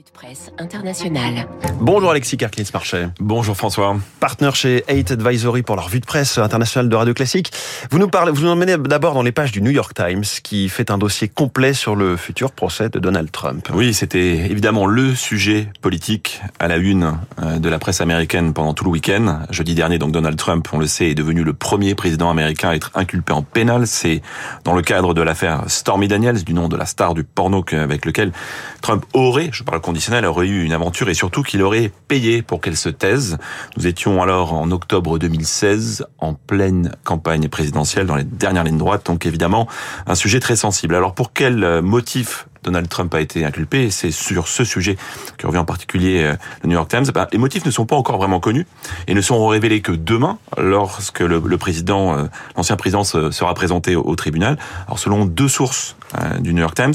Revue de presse internationale. Bonjour Alexis Kerklitz-Marchais. Bonjour François. Partenaire chez 8 Advisory pour la revue de presse internationale de Radio Classique. Vous nous parlez, vous nous emmenez d'abord dans les pages du New York Times qui fait un dossier complet sur le futur procès de Donald Trump. Oui, c'était évidemment le sujet politique à la une euh, de la presse américaine pendant tout le week-end. Jeudi dernier, donc Donald Trump, on le sait, est devenu le premier président américain à être inculpé en pénal. C'est dans le cadre de l'affaire Stormy Daniels, du nom de la star du porno avec lequel Trump aurait, je parle conditionnel, aurait eu une aventure et surtout qu'il aurait payé pour qu'elle se taise. Nous étions alors en octobre 2016, en pleine campagne présidentielle, dans les dernières lignes droites, donc évidemment un sujet très sensible. Alors pour quel motif Donald Trump a été inculpé, c'est sur ce sujet que revient en particulier euh, le New York Times. Ben, les motifs ne sont pas encore vraiment connus et ne seront révélés que demain, lorsque le, président, euh, l'ancien président, sera présenté au, tribunal. Alors selon deux sources euh, du New York Times,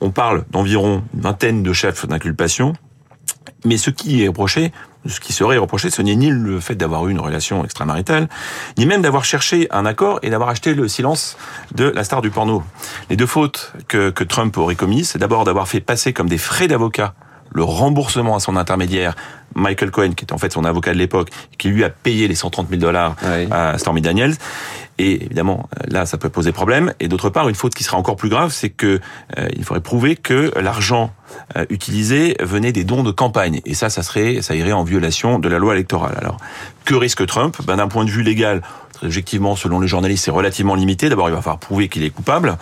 on parle d'environ une vingtaine de chefs d'inculpation, mais ce qui est reproché, ce qui serait reproché, ce n'est ni le fait d'avoir eu une relation extramaritale, ni même d'avoir cherché un accord et d'avoir acheté le silence de la star du porno. Les deux fautes que, que Trump aurait commises, c'est d'abord d'avoir fait passer comme des frais d'avocat le remboursement à son intermédiaire, Michael Cohen, qui était en fait son avocat de l'époque, qui lui a payé les 130 000 dollars à Stormy Daniels. Et évidemment, euh, là, ça peut poser problème. Et d'autre part, une faute qui serait encore plus grave, c'est que euh, il faudrait prouver que l'argent euh, utilisé venait des dons de campagne. Et ça, ça serait, ça irait en violation de la loi électorale. Alors, que risque Trump? Ben, d'un point de vue légal, objectivement, selon les journalistes, c'est relativement limité. D'abord, il va falloir prouver qu'il est coupable.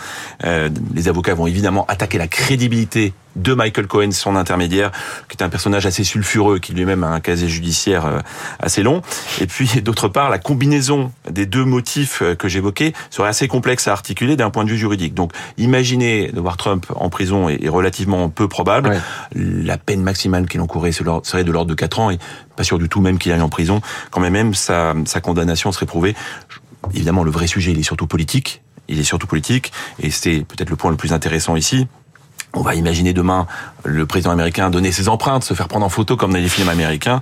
Euh, les avocats vont évidemment attaquer la crédibilité de Michael Cohen, son intermédiaire, qui est un personnage assez sulfureux, qui lui-même a un casier judiciaire euh, assez long. Et puis, d'autre part, la combinaison des deux motifs euh, que j'évoquais serait assez complexe à articuler d'un point de vue juridique. Donc, imaginez de voir Trump en prison est relativement peu probable. La peine maximale qu'il encourait serait de l'ordre de 4 ans et pas sûr du tout même qu'il aille en prison. Quand même, même sa, sa condamnation serait prouvée. Évidemment, le vrai sujet, il est surtout politique. Il est surtout politique, et c'est peut-être le point le plus intéressant ici. On va imaginer demain le président américain donner ses empreintes, se faire prendre en photo comme dans les films américains.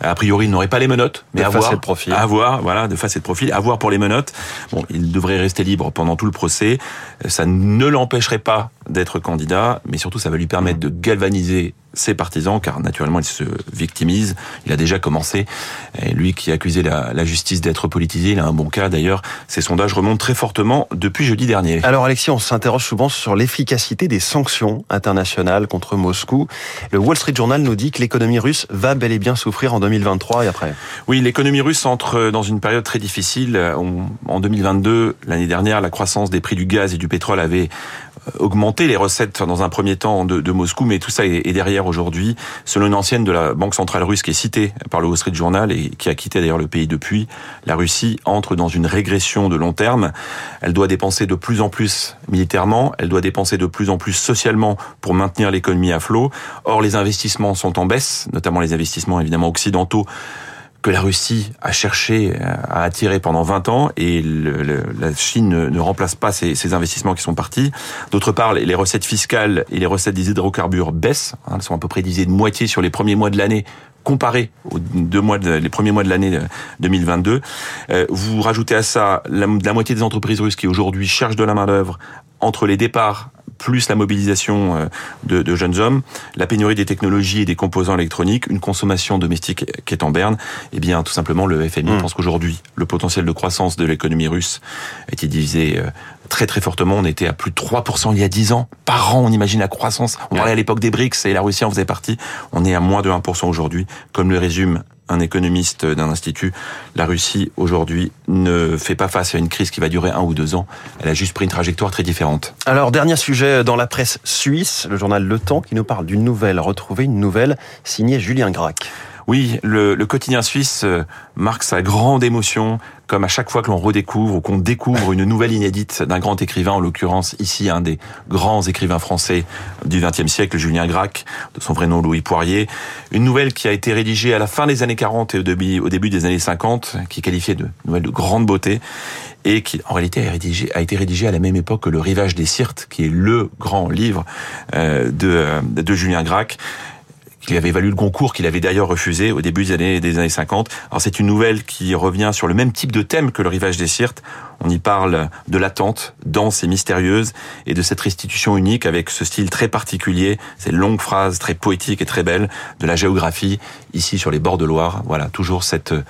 A priori, il n'aurait pas les menottes, mais de avoir, de profil. avoir, voilà, de face et de profil, avoir pour les menottes. Bon, il devrait rester libre pendant tout le procès. Ça ne l'empêcherait pas d'être candidat, mais surtout ça va lui permettre de galvaniser ses partisans, car naturellement il se victimise. Il a déjà commencé. Et lui qui accusait la, la justice d'être politisée, il a un bon cas d'ailleurs. Ses sondages remontent très fortement depuis jeudi dernier. Alors Alexis, on s'interroge souvent sur l'efficacité des sanctions internationales contre Moscou. Le Wall Street Journal nous dit que l'économie russe va bel et bien souffrir en 2023 et après. Oui, l'économie russe entre dans une période très difficile. En 2022, l'année dernière, la croissance des prix du gaz et du pétrole avait augmenté les recettes dans un premier temps de, de Moscou, mais tout ça est, derrière aujourd'hui. Selon une ancienne de la Banque centrale russe qui est citée par le Wall Street Journal et qui a quitté d'ailleurs le pays depuis, la Russie entre dans une régression de long terme. Elle doit dépenser de plus en plus militairement, elle doit dépenser de plus en plus socialement pour maintenir l'économie à flot. Or, les investissements sont en baisse, notamment les investissements évidemment occidentaux que la Russie a cherché euh, à attirer pendant 20 ans et la Chine ne, remplace pas ces, investissements qui sont partis. D'autre part, les recettes fiscales et les recettes des hydrocarbures baissent. Hein, elles sont à peu près divisées de moitié sur les premiers mois de l'année comparé aux deux mois de, premiers mois de l'année 2022. Euh, vous rajoutez à ça la, la moitié des entreprises russes qui aujourd'hui cherchent de la main d'œuvre entre les départs plus la mobilisation euh, de, de, jeunes hommes, la pénurie des technologies et des composants électroniques, une consommation domestique qui est en berne, eh bien tout simplement le FMI mmh. pense qu'aujourd'hui le potentiel de croissance de l'économie russe a été divisé euh, très très fortement. On était à plus de 3% il y a 10 ans. Par an, on imagine la croissance. On parlait à l'époque des BRICS et la Russie en faisait partie. On est à moins de 1% aujourd'hui, comme le résume un économiste d'un institut, la Russie aujourd'hui ne fait pas face à une crise qui va durer un ou deux ans. Elle a juste pris une trajectoire très différente. Alors, dernier sujet dans la presse suisse, le journal Le Temps qui nous parle d'une nouvelle, retrouver une nouvelle signée Julien Gracq. Oui, le, le, quotidien suisse euh, marque sa grande émotion, comme à chaque fois que l'on redécouvre ou qu'on découvre une nouvelle inédite d'un grand écrivain, en l'occurrence ici un des grands écrivains français du XXe siècle, Julien Gracq, de son vrai nom Louis Poirier. Une nouvelle qui a été rédigée à la fin des années 40 et au début, au début des années 50, qui est qualifiée de nouvelle de grande beauté et qui en réalité a, rédigé, a été rédigée à la même époque que Le Rivage des Sirtes, qui est le grand livre euh, de, de Julien Gracq qui avait valu le concours, qu'il avait d'ailleurs refusé au début des années, des années 50. Alors c'est une nouvelle qui revient sur le même type de thème que le rivage des Sirtes. On y parle de l'attente, dense et mystérieuse, et de cette restitution unique avec ce style très particulier, ces longues phrases très poétiques et très belles, de la géographie, ici sur les bords de Loire. Voilà, toujours cette, euh,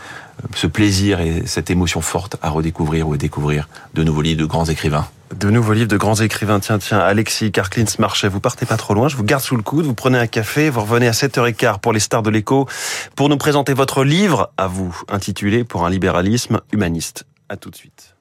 ce plaisir et cette émotion forte à redécouvrir ou à découvrir de nouveaux livres de grands écrivains. De nouveaux livres de grands écrivains. Tiens, tiens, Alexis Karklins Marchais, vous partez pas trop loin, je vous garde sous le coude, vous prenez un café, vous revenez à 7h15 pour les stars de l'écho pour nous présenter votre livre à vous, intitulé Pour un libéralisme humaniste. À tout de suite.